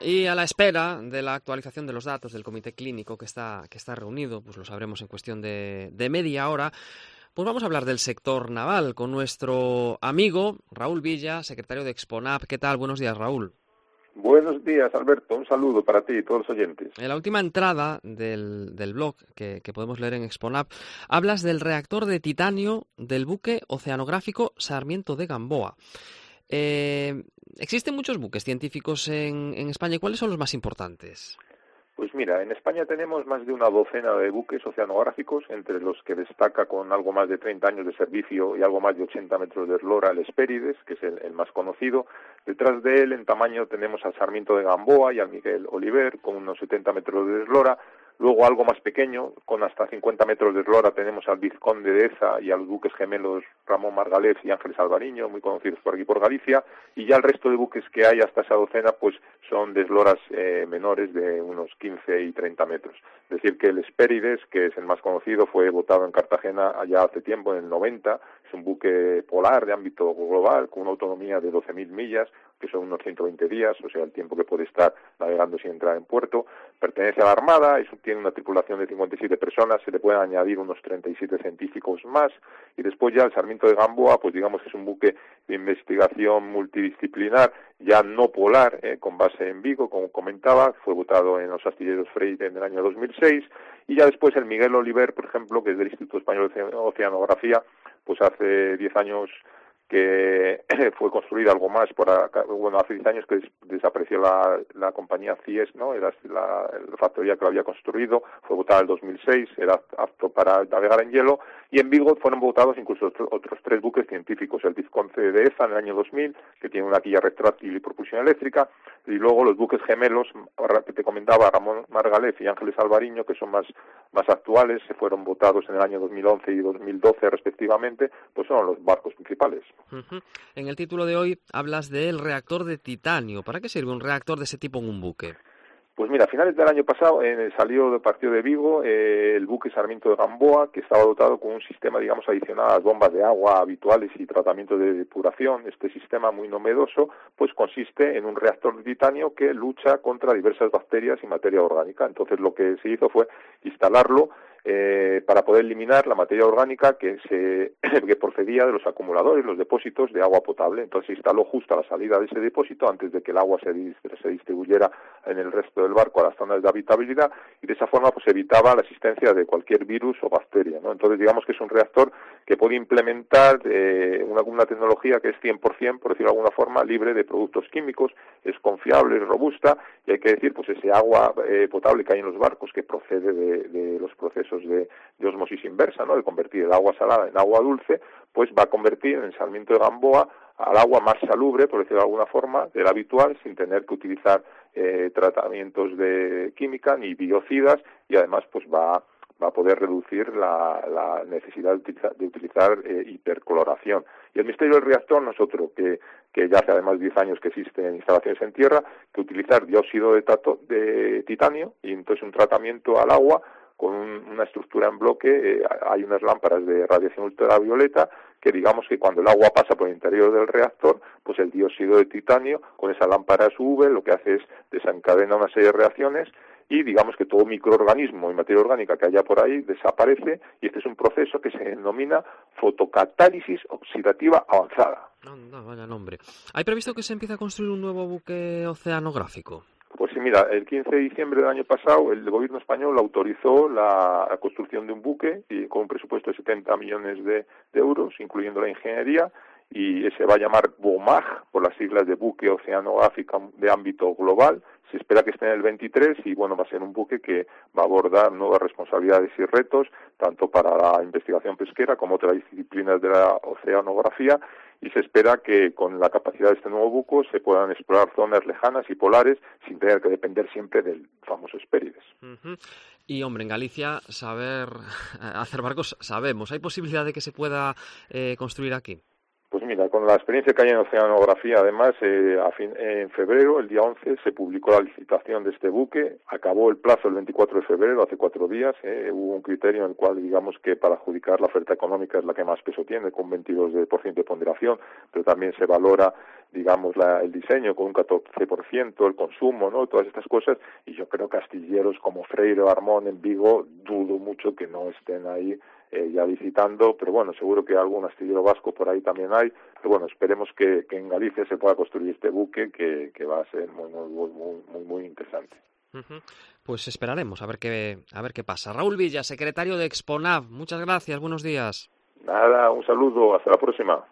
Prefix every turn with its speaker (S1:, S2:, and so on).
S1: Y a la espera de la actualización de los datos del comité clínico que está, que está reunido, pues lo sabremos en cuestión de, de media hora. Pues vamos a hablar del sector naval con nuestro amigo Raúl Villa, secretario de Exponap. ¿Qué tal? Buenos días, Raúl.
S2: Buenos días, Alberto. Un saludo para ti y todos los oyentes.
S1: En la última entrada del, del blog que, que, podemos leer en Exponap, hablas del reactor de titanio del buque oceanográfico Sarmiento de Gamboa. Eh, existen muchos buques científicos en, España. ¿Cuáles son los más importantes?
S2: Pues mira, en España tenemos más de una docena de buques oceanográficos, entre los que destaca con algo más de 30 años de servicio y algo más de 80 metros de eslora el Espérides, que es el, el, más conocido. Detrás de él, en tamaño, tenemos al Sarmiento de Gamboa y al Miguel Oliver, con unos 70 metros de eslora. Luego, algo más pequeño, con hasta 50 metros de eslora, tenemos al Vizconde de Eza y a los buques gemelos Ramón Margalef y Ángeles Albariño, muy conocidos por aquí por Galicia. Y ya el resto de buques que hay hasta esa docena, pues son de esloras eh, menores de unos 15 y 30 metros. Es decir, que el Espérides, que es el más conocido, fue votado en Cartagena allá hace tiempo, en el 90. Es un buque polar de ámbito global, con una autonomía de 12.000 millas, que son unos 120 días, o sea, el tiempo que puede estar navegando sin entrar en puerto. Pertenece a la Armada, es, tiene una tripulación de 57 personas, se le pueden añadir unos 37 científicos más. Y después ya el Sarmiento de Gamboa, pues digamos que es un buque de investigación multidisciplinar, ya no polar, eh, con base en Vigo, como comentaba, fue votado en los astilleros Freire en el año 2006. Y ya después el Miguel Oliver, por ejemplo, que es del Instituto Español de Oceanografía, pues hace 10 años que fue construida algo más por bueno hace 10 años que desapareció la, la compañía CIES no era la, la, factoría que lo había construido fue votada en el 2006 era apto para navegar en hielo y en Vigo fueron votados incluso otro, otros tres buques científicos el Vizconce de EZA en el año 2000 que tiene una quilla retráctil y propulsión eléctrica y luego los buques gemelos que te comentaba Ramón Margalef y Ángeles Alvariño que son más más actuales se fueron votados en el año 2011 y 2012 respectivamente pues son los barcos principales.
S1: En el título de hoy hablas del reactor de titanio. ¿Para qué sirve un reactor de ese tipo en un buque?
S2: Pues mira, a finales del año pasado eh, salió del partido de Vigo eh, el buque Sarmiento de Gamboa, que estaba dotado con un sistema, digamos, adicional a las bombas de agua habituales y tratamiento de depuración. Este sistema muy novedoso, pues consiste en un reactor de titanio que lucha contra diversas bacterias y materia orgánica. Entonces lo que se hizo fue instalarlo eh, para poder eliminar la materia orgánica que se que procedía de los acumuladores, los depósitos de agua potable. Entonces se instaló justo a la salida de ese depósito antes de que el agua se, se distribuyera en el resto del barco a las zonas de habitabilidad y de esa forma pues evitaba la existencia de cualquier virus o bacteria. ¿no? Entonces digamos que es un reactor que puede implementar eh, una, una tecnología que es 100%, por decirlo de alguna forma, libre de productos químicos, es confiable, es robusta y hay que decir pues ese agua eh, potable que hay en los barcos que procede de, de los procesos de, de, osmosis inversa, ¿no? de convertir el agua salada en agua dulce, pues va a convertir en Sarmiento de Gamboa al agua más salubre, por decirlo de alguna forma, de la habitual, sin tener que utilizar eh, tratamientos de química ni biocidas y además pues va va a poder reducir la, la necesidad de utilizar, de utilizar eh, hipercoloración. Y el misterio del reactor no es otro que, que ya hace además 10 años que existen instalaciones en tierra, que utilizar dióxido de, tato, de titanio y entonces un tratamiento al agua con un, una estructura en bloque, eh, hay unas lámparas de radiación ultravioleta que digamos que cuando el agua pasa por el interior del reactor, pues el dióxido de titanio con esa lámpara UV lo que hace es desencadena una serie de reacciones y digamos que todo microorganismo y materia orgánica que haya por ahí desaparece y este es un proceso que se denomina fotocatálisis oxidativa avanzada.
S1: No, no, vaya nombre. ¿Hay previsto que se empiece a construir un nuevo buque oceanográfico?
S2: Mira, el 15 de diciembre del año pasado el gobierno español autorizó la, construcción de un buque y con un presupuesto de 70 millones de, de euros, incluyendo la ingeniería, y se va a llamar BOMAG, por las siglas de Buque Oceanográfico de Ámbito Global. Se espera que esté en el 23 y, bueno, va a ser un buque que va a abordar nuevas responsabilidades y retos, tanto para la investigación pesquera como otras disciplinas de la oceanografía, y se espera que con la capacidad de este nuevo buque se puedan explorar zonas lejanas y polares sin tener que depender siempre del famoso Espérides.
S1: Uh -huh. Y hombre, en Galicia saber hacer barcos sabemos. ¿Hay posibilidad de que se pueda eh, construir aquí?
S2: Mira, con la experiencia que hay en oceanografía, además, eh, a fin, eh, en febrero, el día 11, se publicó la licitación de este buque. Acabó el plazo el 24 de febrero, hace cuatro días. Eh, hubo un criterio en el cual, digamos, que para adjudicar la oferta económica es la que más peso tiene, con 22% de ponderación, pero también se valora digamos, la, el diseño con un 14%, el consumo, ¿no? Todas estas cosas, y yo creo que astilleros como Freire o Armón en Vigo, dudo mucho que no estén ahí eh, ya visitando, pero bueno, seguro que algún astillero vasco por ahí también hay, pero bueno, esperemos que, que en Galicia se pueda construir este buque que, que va a ser muy, muy, muy, muy, muy interesante.
S1: Pues esperaremos a ver qué a ver qué pasa. Raúl Villa, secretario de Exponav, muchas gracias, buenos días.
S2: Nada, un saludo, hasta la próxima.